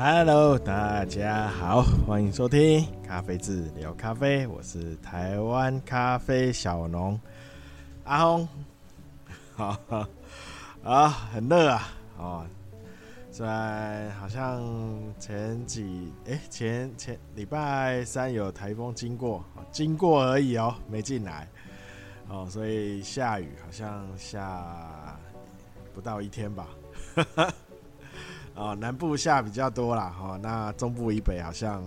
Hello，大家好，欢迎收听咖啡志聊咖啡，我是台湾咖啡小农阿红。好，啊，很热啊，哦，虽然好像前几哎前前礼拜三有台风经过，经过而已哦，没进来。哦，所以下雨好像下不到一天吧，哦，南部下比较多啦，哦，那中部以北好像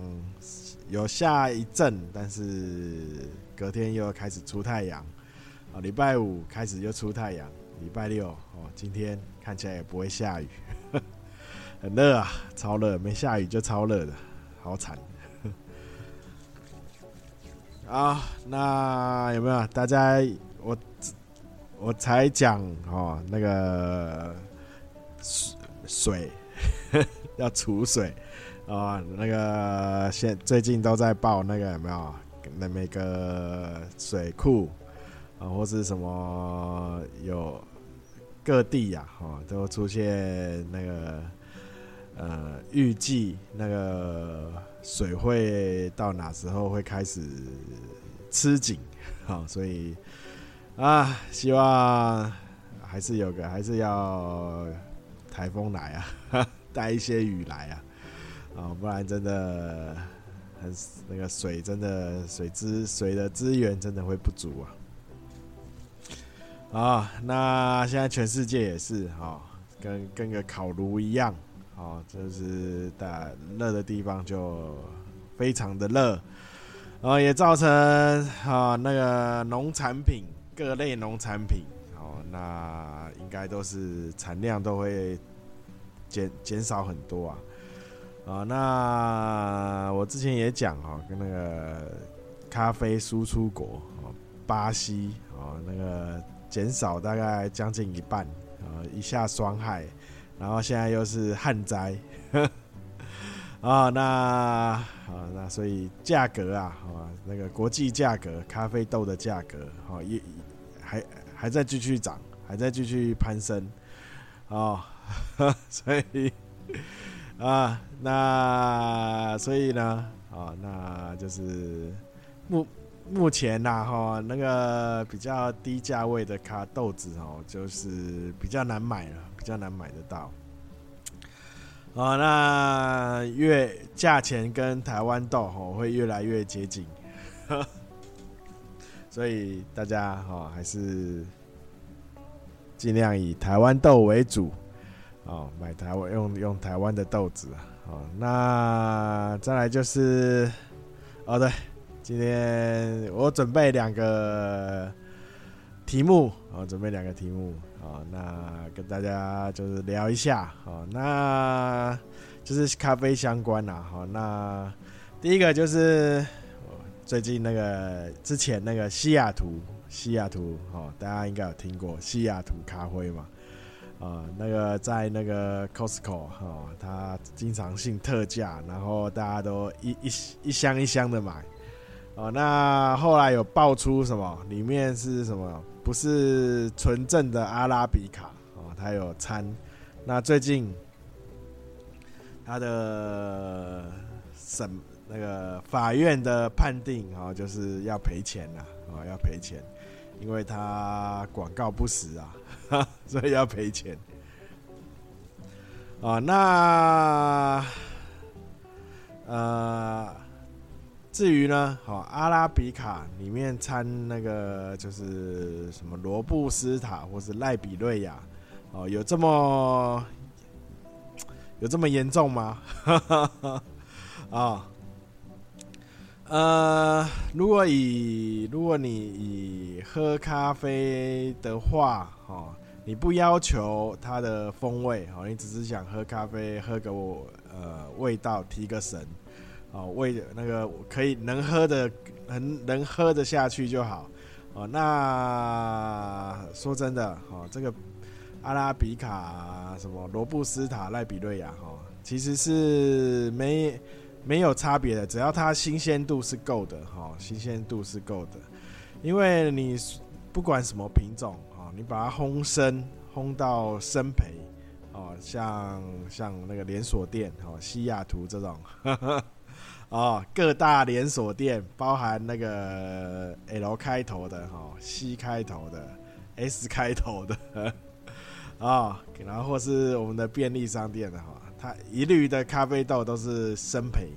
有下一阵，但是隔天又开始出太阳，哦，礼拜五开始又出太阳，礼拜六哦，今天看起来也不会下雨，很热啊，超热，没下雨就超热的，好惨。啊，那有没有大家？我我才讲哦，那个水 要储水啊，那个现最近都在报那个有没有？那每个水库啊，或是什么有各地呀，哈，都出现那个呃，预计那个。水会到哪时候会开始吃紧？好，所以啊，希望还是有个，还是要台风来啊，带一些雨来啊，啊，不然真的很那个水真的水资水的资源真的会不足啊。啊，那现在全世界也是哈，跟跟个烤炉一样。哦，就是大热的地方就非常的热，然后也造成啊那个农产品各类农产品那应该都是产量都会减减少很多啊啊，那我之前也讲哈，跟那个咖啡输出国哦，巴西哦，那个减少大概将近一半啊，一下霜害。然后现在又是旱灾，啊，那啊，那所以价格啊，啊，那个国际价格，咖啡豆的价格，啊，也还还在继续涨，还在继续攀升，啊，所以啊，那所以呢，啊，那就是目目前呐，哈，那个比较低价位的咖豆子哦，就是比较难买了。比较难买得到，哦，那越价钱跟台湾豆哦会越来越接近，所以大家哦还是尽量以台湾豆为主哦，买台湾用用台湾的豆子哦，那再来就是哦对，今天我准备两个题目哦，准备两个题目。哦，那跟大家就是聊一下，哦，那就是咖啡相关啦，好，那第一个就是最近那个之前那个西雅图，西雅图，哦，大家应该有听过西雅图咖啡嘛，啊，那个在那个 Costco，哦，它经常性特价，然后大家都一一一箱一箱的买，哦，那后来有爆出什么，里面是什么？不是纯正的阿拉比卡哦，它有掺。那最近它的审那个法院的判定啊，就是要赔钱了啊，要赔钱，因为他广告不实啊，所以要赔钱啊。那呃。至于呢，好阿拉比卡里面掺那个就是什么罗布斯塔或是赖比瑞亚，哦，有这么有这么严重吗？啊，呃，如果以如果你以喝咖啡的话，哦，你不要求它的风味，哦，你只是想喝咖啡，喝个我呃味道提个神。哦，味那个可以能喝的，能能喝得下去就好。哦，那说真的，哦，这个阿拉比卡什么罗布斯塔赖比瑞亚，哈，其实是没没有差别的，只要它新鲜度是够的，哈，新鲜度是够的。因为你不管什么品种，哈，你把它烘生烘到生培，哦，像像那个连锁店哦，西雅图这种，呵 呵哦，各大连锁店，包含那个 L 开头的哈、哦，C 开头的，S 开头的，啊、哦，然后或是我们的便利商店的哈、它一律的咖啡豆都是生培，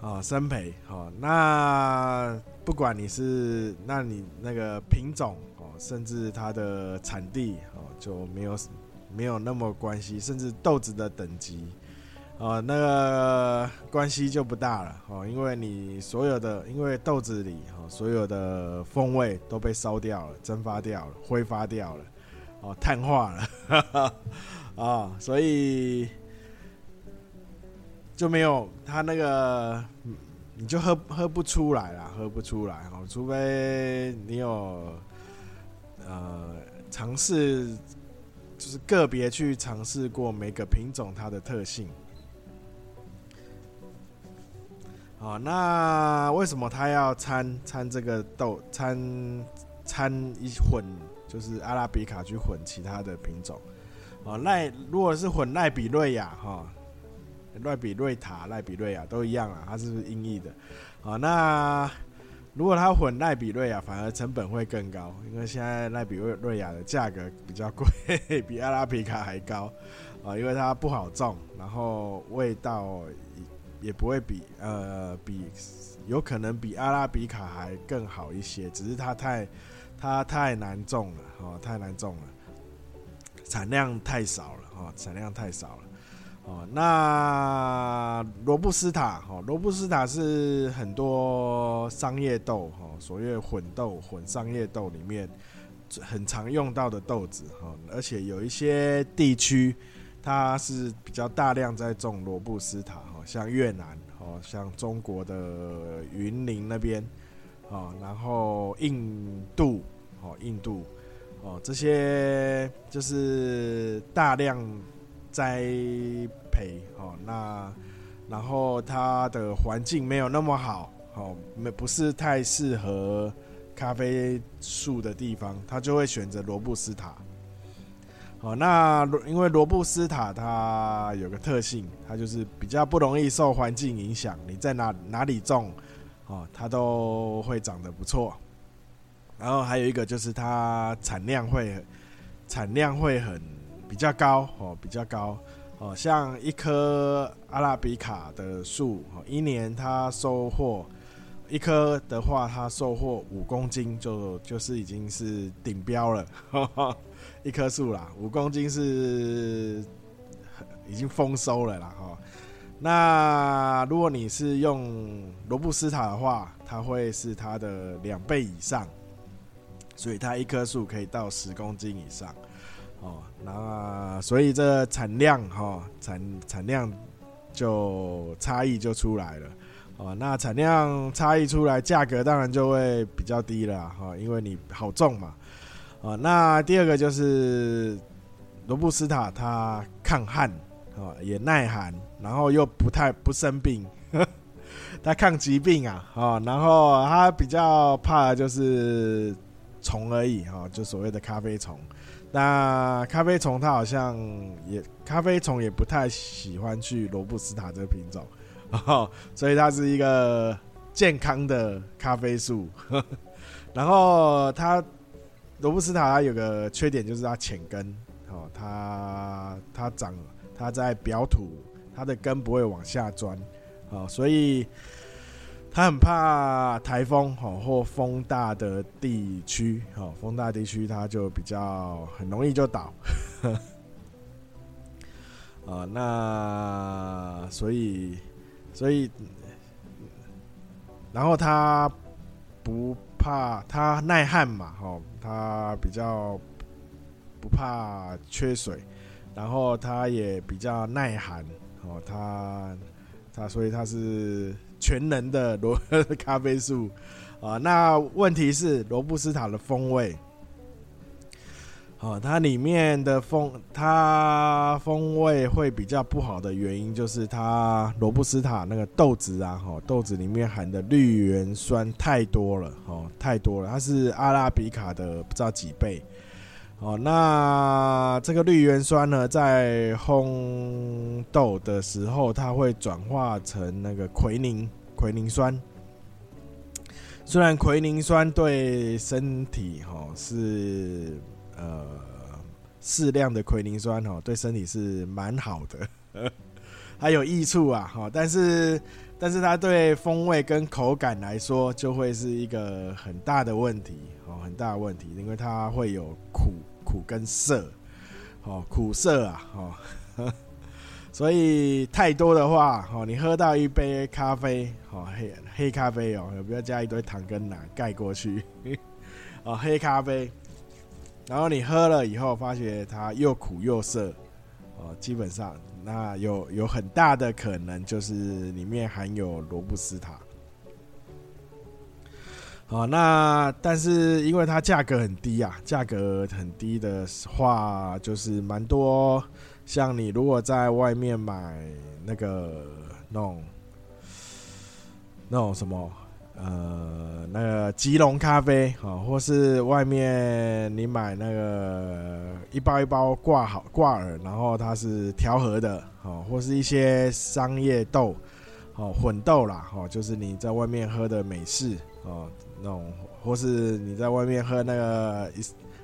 哦，生培，哦，那不管你是，那你那个品种哦，甚至它的产地哦，就没有。没有那么关系，甚至豆子的等级，哦，那个关系就不大了哦，因为你所有的，因为豆子里哦，所有的风味都被烧掉了、蒸发掉了、挥发掉了，哦，碳化了，啊、哦，所以就没有它那个，你就喝喝不出来了，喝不出来哦，除非你有呃尝试。就是个别去尝试过每个品种它的特性。哦，那为什么他要掺掺这个豆掺掺一混，就是阿拉比卡去混其他的品种？哦，赖如果是混赖比瑞亚哈，赖比瑞塔、赖比瑞亚都一样啊，它是不是音译的？好，那。如果它混赖比瑞亚，反而成本会更高，因为现在赖比瑞瑞亚的价格比较贵，比阿拉比卡还高啊，因为它不好种，然后味道也不会比呃比有可能比阿拉比卡还更好一些，只是它太它太难种了哦，太难种了，产量太少了哦，产量太少了。哦，那罗布斯塔，哦，罗布斯塔是很多商业豆，哈，所谓混豆、混商业豆里面很常用到的豆子，哈，而且有一些地区它是比较大量在种罗布斯塔，哈，像越南，哦，像中国的云林那边，哦，然后印度，哦，印度，哦，这些就是大量。栽培哦，那然后它的环境没有那么好，哦，没不是太适合咖啡树的地方，它就会选择罗布斯塔。哦，那因为罗布斯塔它有个特性，它就是比较不容易受环境影响，你在哪哪里种，哦，它都会长得不错。然后还有一个就是它产量会产量会很。比较高哦，比较高哦，像一棵阿拉比卡的树哦，一年它收获一棵的话，它收获五公斤就就是已经是顶标了，一棵树啦，五公斤是已经丰收了啦哈。那如果你是用罗布斯塔的话，它会是它的两倍以上，所以它一棵树可以到十公斤以上。哦，那所以这产量哈，产产量就差异就出来了。哦，那产量差异出来，价格当然就会比较低了哈，因为你好种嘛。哦，那第二个就是罗布斯塔，它抗旱，哦，也耐寒，然后又不太不生病，它抗疾病啊，哦，然后它比较怕的就是虫而已哈，就所谓的咖啡虫。那咖啡虫它好像也，咖啡虫也不太喜欢去罗布斯塔这个品种，哦，所以它是一个健康的咖啡树。然后它罗布斯塔它有个缺点就是它浅根，哦，它它长它在表土，它的根不会往下钻，哦，所以。他很怕台风吼，或风大的地区吼，风大地区它就比较很容易就倒。啊，那所以所以，然后它不怕它耐旱嘛吼，它比较不怕缺水，然后它也比较耐寒哦，它它所以它是。全能的罗 咖啡树啊，那问题是罗布斯塔的风味，哦它里面的风，它风味会比较不好的原因就是它罗布斯塔那个豆子啊，豆子里面含的绿原酸太多了，哦太多了，它是阿拉比卡的不知道几倍，哦，那这个绿原酸呢，在烘豆的时候，它会转化成那个奎宁奎宁酸。虽然奎宁酸对身体哈是呃适量的奎宁酸哈，对身体是蛮好的，还有益处啊哈，但是但是它对风味跟口感来说，就会是一个很大的问题哦，很大的问题，因为它会有苦。苦跟涩，哦，苦涩啊，哦，所以太多的话，哦，你喝到一杯咖啡，哦，黑黑咖啡哦，不要加一堆糖跟奶盖过去，哦，黑咖啡，然后你喝了以后，发觉它又苦又涩，哦，基本上那有有很大的可能就是里面含有罗布斯塔。哦，那但是因为它价格很低啊，价格很低的话，就是蛮多。像你如果在外面买那个那种那种什么呃那个吉隆咖啡啊，或是外面你买那个一包一包挂好挂耳，然后它是调和的啊，或是一些商业豆哦混豆啦，哦，就是你在外面喝的美式哦。那种，或是你在外面喝那个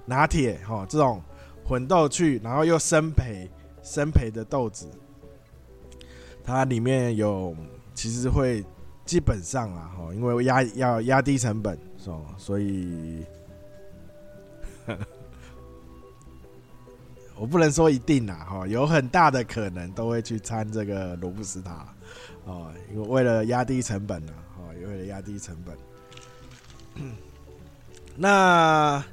拿铁哈，这种混豆去，然后又生培生培的豆子，它里面有其实会基本上啊哈，因为压要压低成本，所以我不能说一定啊哈，有很大的可能都会去掺这个罗布斯塔哦，因为为了压低成本啊，哈，为了压低成本。那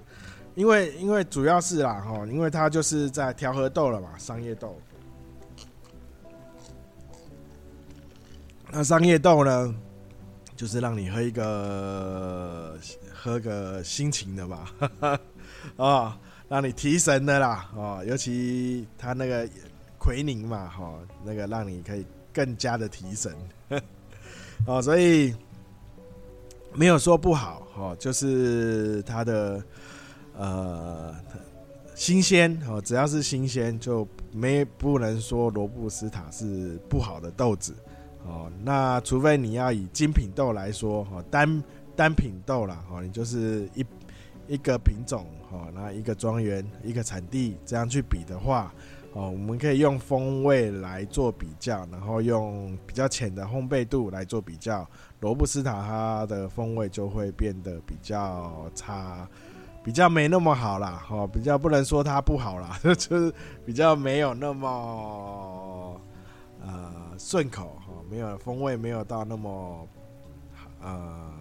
因为因为主要是啦哈，因为它就是在调和豆了嘛，商业豆。那商业豆呢，就是让你喝一个喝个心情的嘛，啊，让你提神的啦，哦，尤其它那个奎宁嘛，哈，那个让你可以更加的提神，哦，所以。没有说不好，哦，就是它的呃新鲜哦，只要是新鲜就没不能说罗布斯塔是不好的豆子哦。那除非你要以精品豆来说，哦，单单品豆啦，哦，你就是一一个品种，哦，那一个庄园一个产地这样去比的话，哦，我们可以用风味来做比较，然后用比较浅的烘焙度来做比较。罗布斯塔它的风味就会变得比较差，比较没那么好啦，哦，比较不能说它不好啦，就是比较没有那么呃顺口哈，没有风味没有到那么呃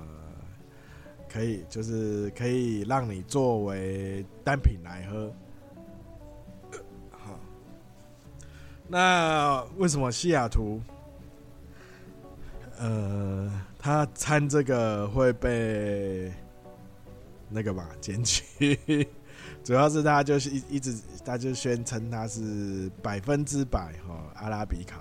可以，就是可以让你作为单品来喝。那为什么西雅图？呃。他掺这个会被那个吧检举，主要是他就是一一直他就宣称他是百分之百哈阿拉比卡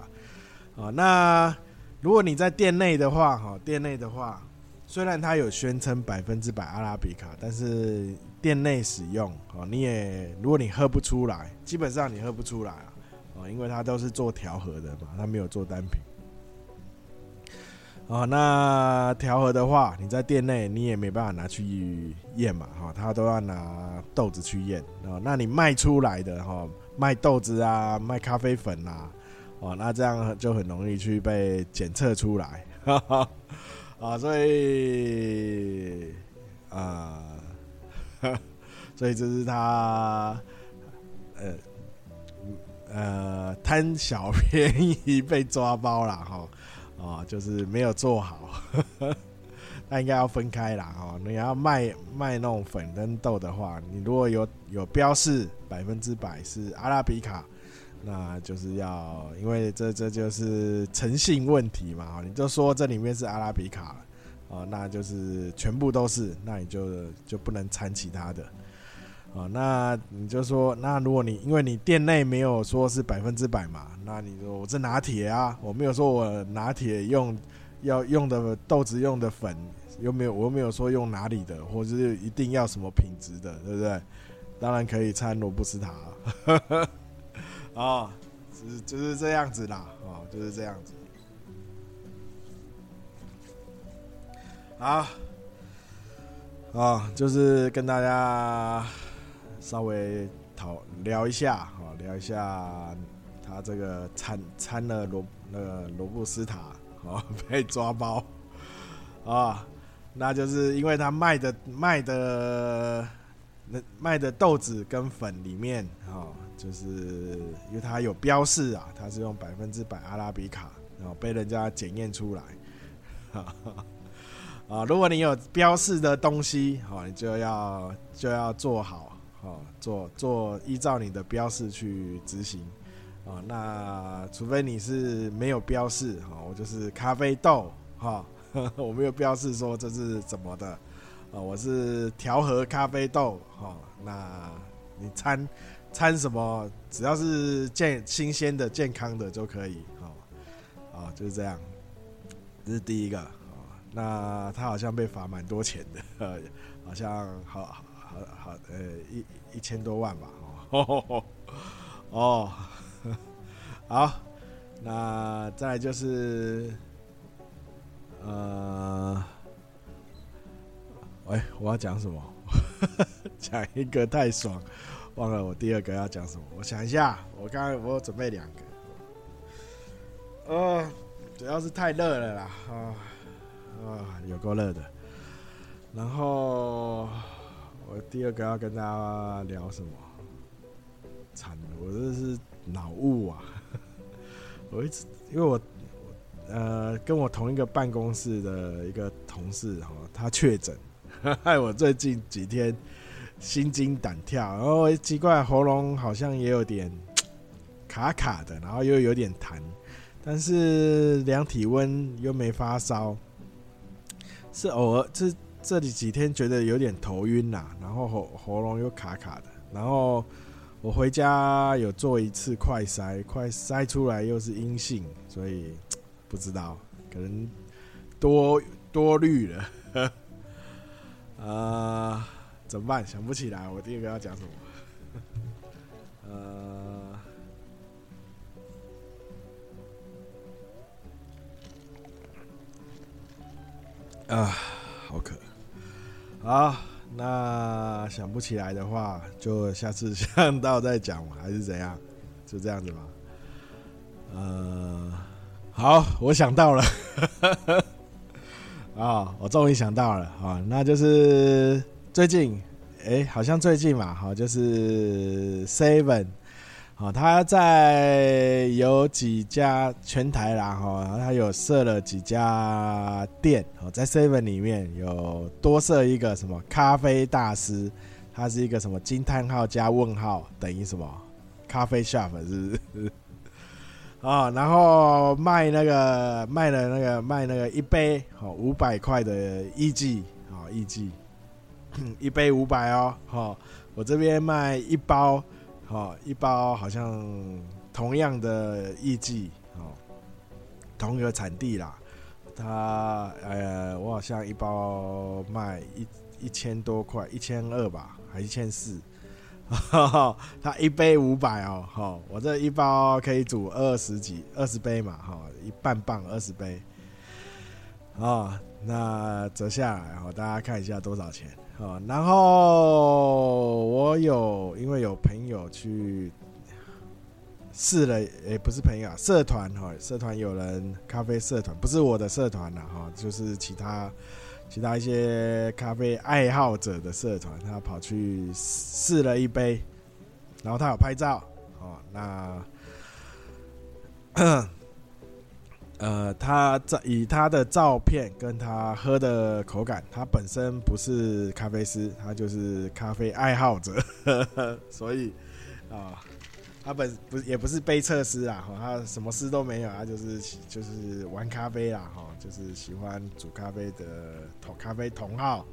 啊。那如果你在店内的话哈，店内的话虽然他有宣称百分之百阿拉比卡，但是店内使用哦，你也如果你喝不出来，基本上你喝不出来啊，哦因为他都是做调和的嘛，他没有做单品。哦，那调和的话，你在店内你也没办法拿去验嘛，哈，他都要拿豆子去验。哦，那你卖出来的哈，卖豆子啊，卖咖啡粉啊，哦，那这样就很容易去被检测出来，哈哈，啊，所以啊，所以这是他，呃，呃，贪小便宜被抓包了哈。哦，就是没有做好，那应该要分开啦。哦，你要卖卖那种粉跟豆的话，你如果有有标示百分之百是阿拉比卡，那就是要，因为这这就是诚信问题嘛。你就说这里面是阿拉比卡，哦，那就是全部都是，那你就就不能掺其他的。哦，那你就说，那如果你因为你店内没有说是百分之百嘛，那你说我这拿铁啊，我没有说我拿铁用要用的豆子用的粉，又没有我又没有说用哪里的，或者是一定要什么品质的，对不对？当然可以掺罗布斯塔啊，哦，是就是这样子啦，哦，就是这样子。好，啊，就是跟大家稍微讨聊一下，啊，聊一下他这个掺掺了罗那个罗布斯塔，哦，被抓包，啊。那就是因为他卖的卖的那卖的豆子跟粉里面啊，就是因为它有标示啊，它是用百分之百阿拉比卡，然后被人家检验出来，啊，如果你有标示的东西，好，你就要就要做好，哦做做依照你的标示去执行，啊，那除非你是没有标示，哈，我就是咖啡豆，哈。我没有标示说这是怎么的，啊，我是调和咖啡豆，哈，那你掺掺什么，只要是健新鲜的、健康的就可以，哈，啊，就是这样，这是第一个，啊，那他好像被罚蛮多钱的，好像好好好，呃，一一千多万吧，哦，哦，好，那再就是。呃，喂，我要讲什么？讲一个太爽，忘了我第二个要讲什么。我想一下，我刚刚我准备两个。呃，主要是太热了啦，啊啊，有够热的。然后我第二个要跟大家聊什么？惨了，我这是脑雾啊！我一直因为我。呃，跟我同一个办公室的一个同事哈，他确诊，害我最近几天心惊胆跳，然后奇怪喉咙好像也有点 卡卡的，然后又有点痰，但是量体温又没发烧，是偶尔这这里几天觉得有点头晕呐，然后喉喉咙又卡卡的，然后我回家有做一次快筛，快筛出来又是阴性，所以。不知道，可能多多虑了，啊、呃，怎么办？想不起来，我第二个要讲什么？呃，啊，好渴，好，那想不起来的话，就下次想到再讲，还是怎样？就这样子吧，呃。好，我想到了，啊、我终于想到了啊，那就是最近，哎、好像最近嘛，好，就是 Seven，哦，他在有几家全台啦，哈，他有设了几家店，哦，在 Seven 里面有多设一个什么咖啡大师，他是一个什么惊叹号加问号等于什么咖啡 shop 是不是？啊、哦，然后卖那个卖了那个卖那个一杯哦五百块的艺妓啊艺妓，一杯五百哦，好，我这边卖一包，哦一包好像同样的艺妓，哦，同一个产地啦，他呃我好像一包卖一一千多块，一千二吧，还一千四。他一杯五百哦，好，我这一包可以煮二十几二十杯嘛，哈，一半磅二十杯，啊，那折下来，好，大家看一下多少钱，啊，然后我有因为有朋友去试了，也不是朋友啊，社团哈，社团有人咖啡社团，不是我的社团了哈，就是其他。其他一些咖啡爱好者的社团，他跑去试了一杯，然后他有拍照哦。那，呃，他照以他的照片跟他喝的口感，他本身不是咖啡师，他就是咖啡爱好者，呵 呵所以啊。他本不也不是杯测师啊，他什么师都没有，他就是就是玩咖啡啦，哈，就是喜欢煮咖啡的同咖啡同好。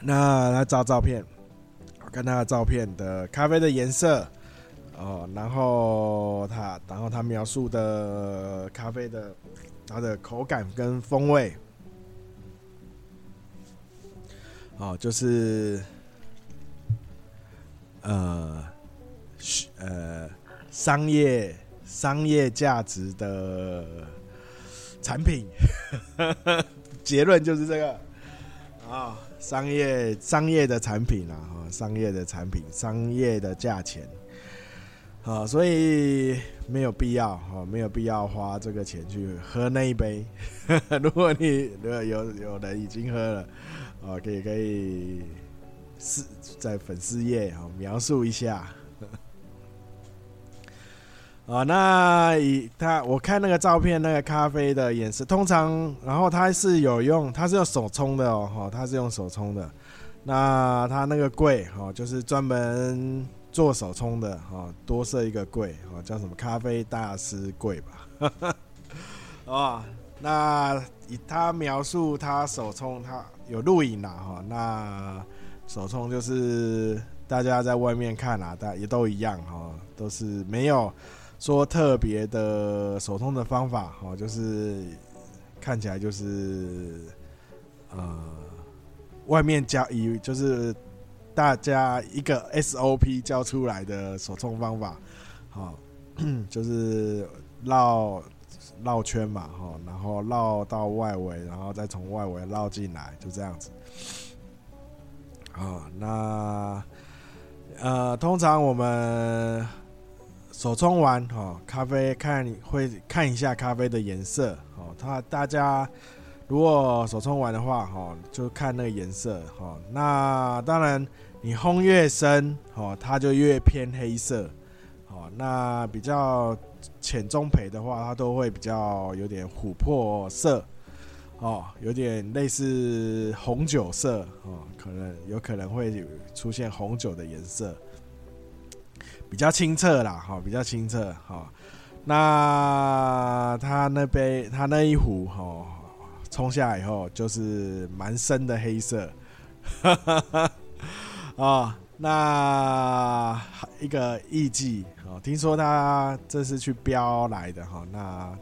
那他照照片，我看他的照片的咖啡的颜色，哦，然后他然后他描述的咖啡的它的口感跟风味。哦，就是呃，呃，商业商业价值的产品，结论就是这个啊、商业商业的产品啊，哈，商业的产品，商业的价钱。啊，所以没有必要哈，没有必要花这个钱去喝那一杯。如果你如果有有人已经喝了，啊，可以可以是在粉丝页啊描述一下。啊，那以他我看那个照片，那个咖啡的颜色，通常然后它是有用，它是用手冲的哦，哈，它是用手冲的。那它那个柜哈，就是专门。做手冲的哈，多设一个柜哈，叫什么咖啡大师柜吧。哦，那以他描述他手冲，他有录影啦哈。那手冲就是大家在外面看啊，大也都一样哈，都是没有说特别的手冲的方法哈，就是看起来就是呃，外面加以就是。大家一个 SOP 教出来的手冲方法，好，就是绕绕圈嘛，哈，然后绕到外围，然后再从外围绕进来，就这样子。啊，那呃，通常我们手冲完，哈，咖啡看会看一下咖啡的颜色，哦，它大家。如果手冲完的话，哈，就看那个颜色，哈。那当然，你烘越深，哈，它就越偏黑色，好。那比较浅中培的话，它都会比较有点琥珀色，哦，有点类似红酒色，哦，可能有可能会出现红酒的颜色，比较清澈啦，哈，比较清澈，哈。那它那杯，它那一壶，哈。冲下来以后就是蛮深的黑色，啊，那一个艺伎哦，听说他这是去标来的哈，那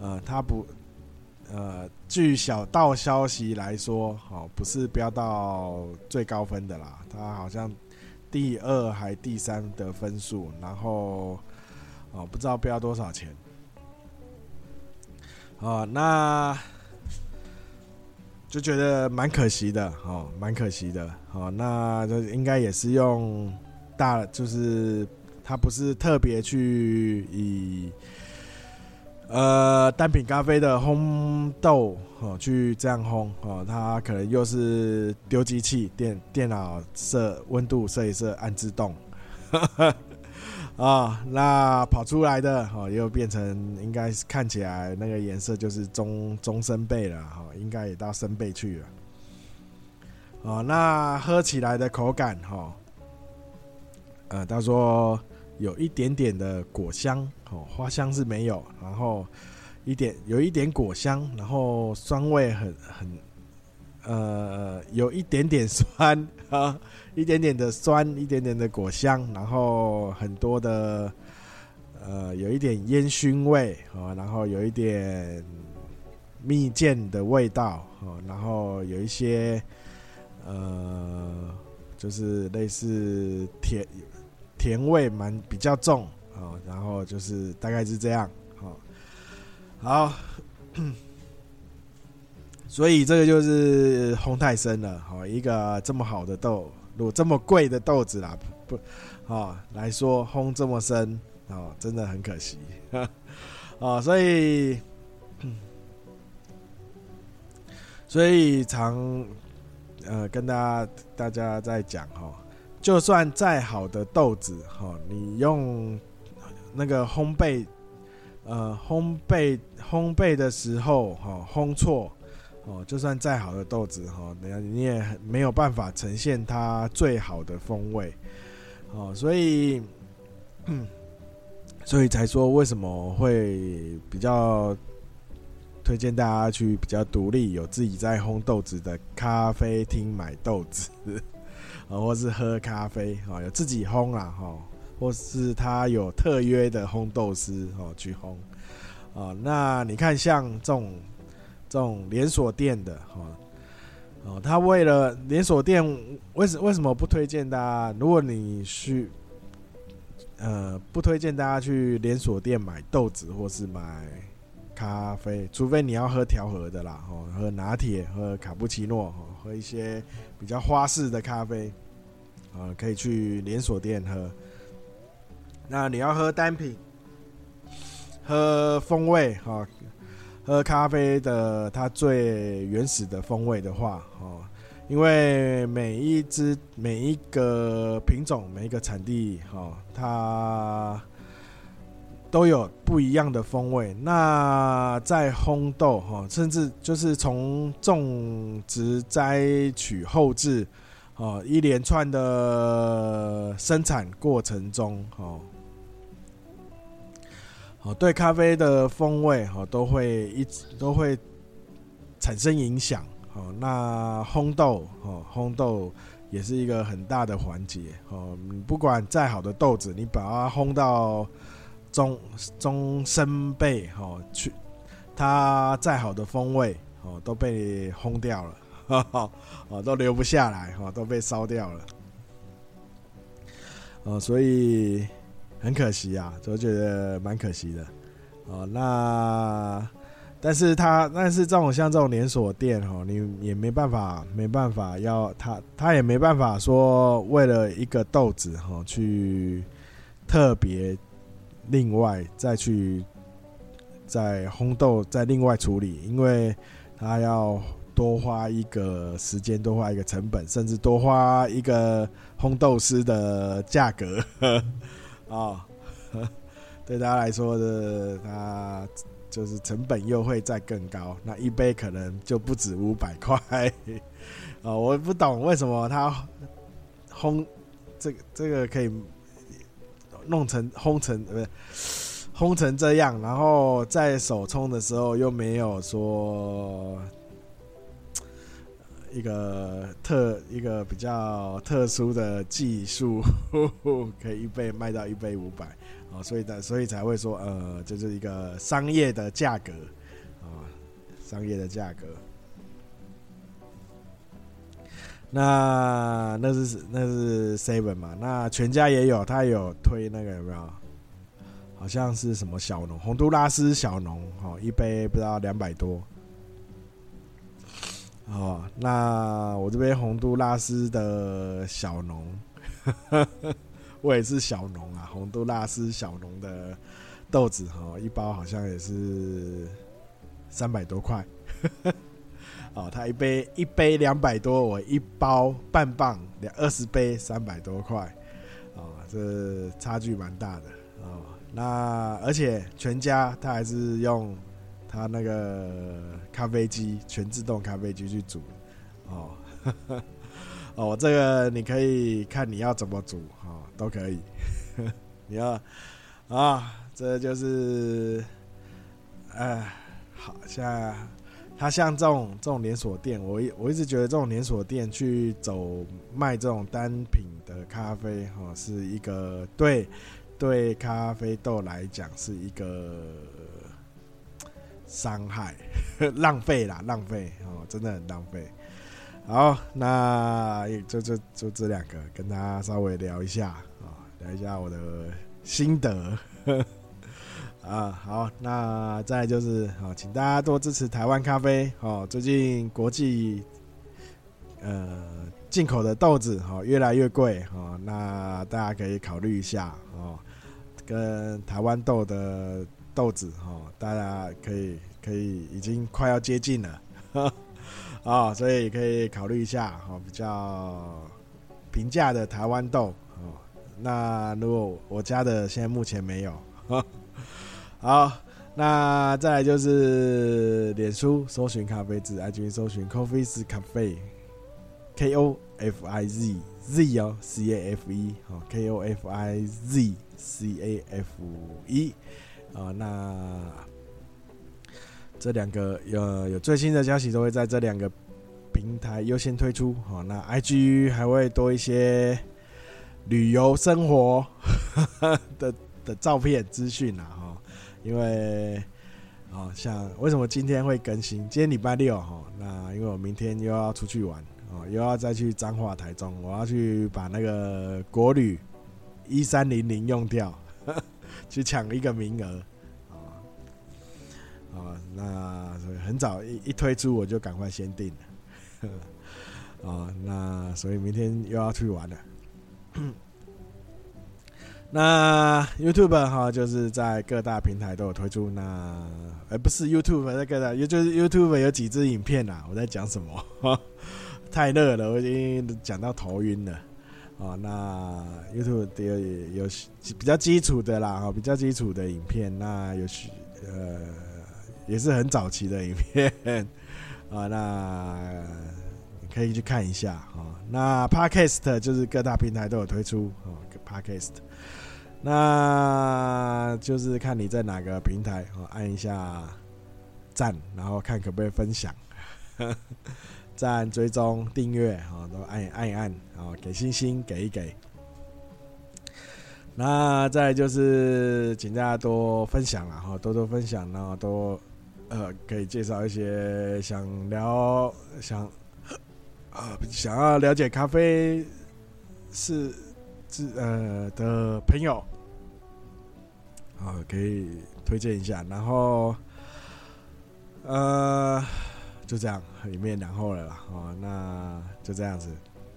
呃他不呃据小道消息来说，哦不是标到最高分的啦，他好像第二还第三的分数，然后哦不知道标多少钱，哦那。就觉得蛮可惜的，哦，蛮可惜的，哦，那就应该也是用大，就是他不是特别去以呃单品咖啡的烘豆，哦，去这样烘，哦，他可能又是丢机器电电脑设温度设一设按自动。啊、那跑出来的哦，又变成应该是看起来那个颜色就是中中深贝了哈、哦，应该也到深贝去了。哦，那喝起来的口感哈、哦，呃，他说有一点点的果香哦，花香是没有，然后一点有一点果香，然后酸味很很。呃，有一点点酸 啊，一点点的酸，一点点的果香，然后很多的呃，有一点烟熏味啊，然后有一点蜜饯的味道啊，然后有一些呃，就是类似甜甜味蛮比较重啊，然后就是大概是这样，好，好。所以这个就是烘太深了，好一个这么好的豆，如果这么贵的豆子啦，不，啊来说烘这么深，哦，真的很可惜，啊，所以，所以常呃跟大家大家在讲哈，就算再好的豆子哈，你用那个烘焙，呃烘焙烘焙的时候哈烘错。哦，就算再好的豆子哈，你你也没有办法呈现它最好的风味，哦，所以，所以才说为什么会比较推荐大家去比较独立、有自己在烘豆子的咖啡厅买豆子，啊，或是喝咖啡啊，有自己烘啦哈，或是他有特约的烘豆师哦去烘，啊，那你看像这种。这种连锁店的哈，哦，他为了连锁店，为什为什么不推荐大家？如果你去，呃，不推荐大家去连锁店买豆子或是买咖啡，除非你要喝调和的啦，哦，喝拿铁、喝卡布奇诺，哦，喝一些比较花式的咖啡，啊，可以去连锁店喝。那你要喝单品，喝风味，哈。喝咖啡的它最原始的风味的话，哦，因为每一只、每一个品种、每一个产地，哈，它都有不一样的风味。那在烘豆，哈，甚至就是从种植、摘取、后置，哦，一连串的生产过程中，哦。哦，对咖啡的风味哦，都会一直都会产生影响。哦，那烘豆哦，烘豆也是一个很大的环节。哦，你不管再好的豆子，你把它烘到中中深焙，哦，去它再好的风味哦，都被烘掉了，哦，都留不下来，哦，都被烧掉了。哦，所以。很可惜啊，就觉得蛮可惜的哦。那但是他，但是这种像这种连锁店哦，你也没办法，没办法要他，他也没办法说为了一个豆子哈去特别另外再去再烘豆再另外处理，因为他要多花一个时间，多花一个成本，甚至多花一个烘豆师的价格。哦，对他来说的，他就是成本又会再更高，那一杯可能就不止五百块。啊，我不懂为什么他烘这个这个可以弄成烘成不是烘成这样，然后在手冲的时候又没有说。一个特一个比较特殊的技术，可以一杯卖到一杯五百，啊，所以的所以才会说，呃，这是一个商业的价格，啊，商业的价格。那那是那是 seven 嘛？那全家也有，他有推那个有没有？好像是什么小农，洪都拉斯小农，哦，一杯不知道两百多。哦，那我这边洪都拉斯的小农，我也是小农啊。洪都拉斯小农的豆子哈，一包好像也是三百多块。哦，他一杯一杯两百多，我一包半磅两二十杯三百多块。哦，这差距蛮大的哦。那而且全家他还是用。他那个咖啡机，全自动咖啡机去煮，哦，哦，这个你可以看你要怎么煮，哦，都可以。你要啊，这就是，哎，好像他像这种这种连锁店，我一我一直觉得这种连锁店去走卖这种单品的咖啡，哈，是一个对对咖啡豆来讲是一个。伤害，浪费啦，浪费哦，真的很浪费。好，那就就就这两个，跟大家稍微聊一下啊、哦，聊一下我的心得 啊。好，那再就是好，请大家多支持台湾咖啡哦。最近国际呃进口的豆子哦越来越贵哦，那大家可以考虑一下哦，跟台湾豆的。豆子哈，大家可以可以已经快要接近了，啊，所以可以考虑一下哈，比较平价的台湾豆哦。那如果我家的现在目前没有，好，那再来就是脸书搜寻咖啡字，IG 搜寻 Coffee is Cafe，K O F I Z Z 哦，C A F E 哦，K O F I Z C A F E。啊，那这两个有有最新的消息都会在这两个平台优先推出。好，那 IG 还会多一些旅游生活 的的照片资讯啊。哈，因为哦像为什么今天会更新？今天礼拜六哈，那因为我明天又要出去玩哦，又要再去彰化、台中，我要去把那个国旅一三零零用掉，去抢一个名额啊啊！那所以很早一一推出我就赶快先订了啊，那所以明天又要去玩了。那 YouTube 哈，就是在各大平台都有推出。那而不是 YouTube 在各大，也就是 YouTube 有几支影片啊。我在讲什么？太热了，我已经讲到头晕了。哦，那 YouTube 有有比较基础的啦，哈，比较基础的影片。那有许呃，也是很早期的影片啊。那可以去看一下啊。那 Podcast 就是各大平台都有推出哦，Podcast。那就是看你在哪个平台哦，按一下赞，然后看可不可以分享，赞、追踪、订阅啊，都按按一按啊，给星星给一给。那再就是请大家多分享了哈，多多分享，然后多呃可以介绍一些想聊想啊想要了解咖啡是是呃的朋友。啊，可以推荐一下，然后，呃，就这样，里面然后了啦，哦，那就这样子，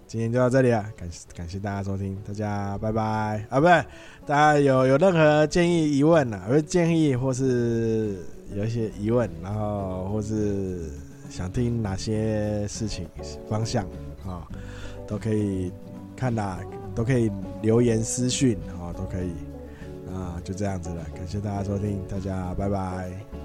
今天就到这里了，感谢感谢大家收听，大家拜拜啊，不对，大家有有任何建议疑问啊，或建议或是有一些疑问，然后或是想听哪些事情方向啊，都可以看啦，都可以留言私讯啊，都可以。啊，就这样子了，感谢大家收听，大家拜拜。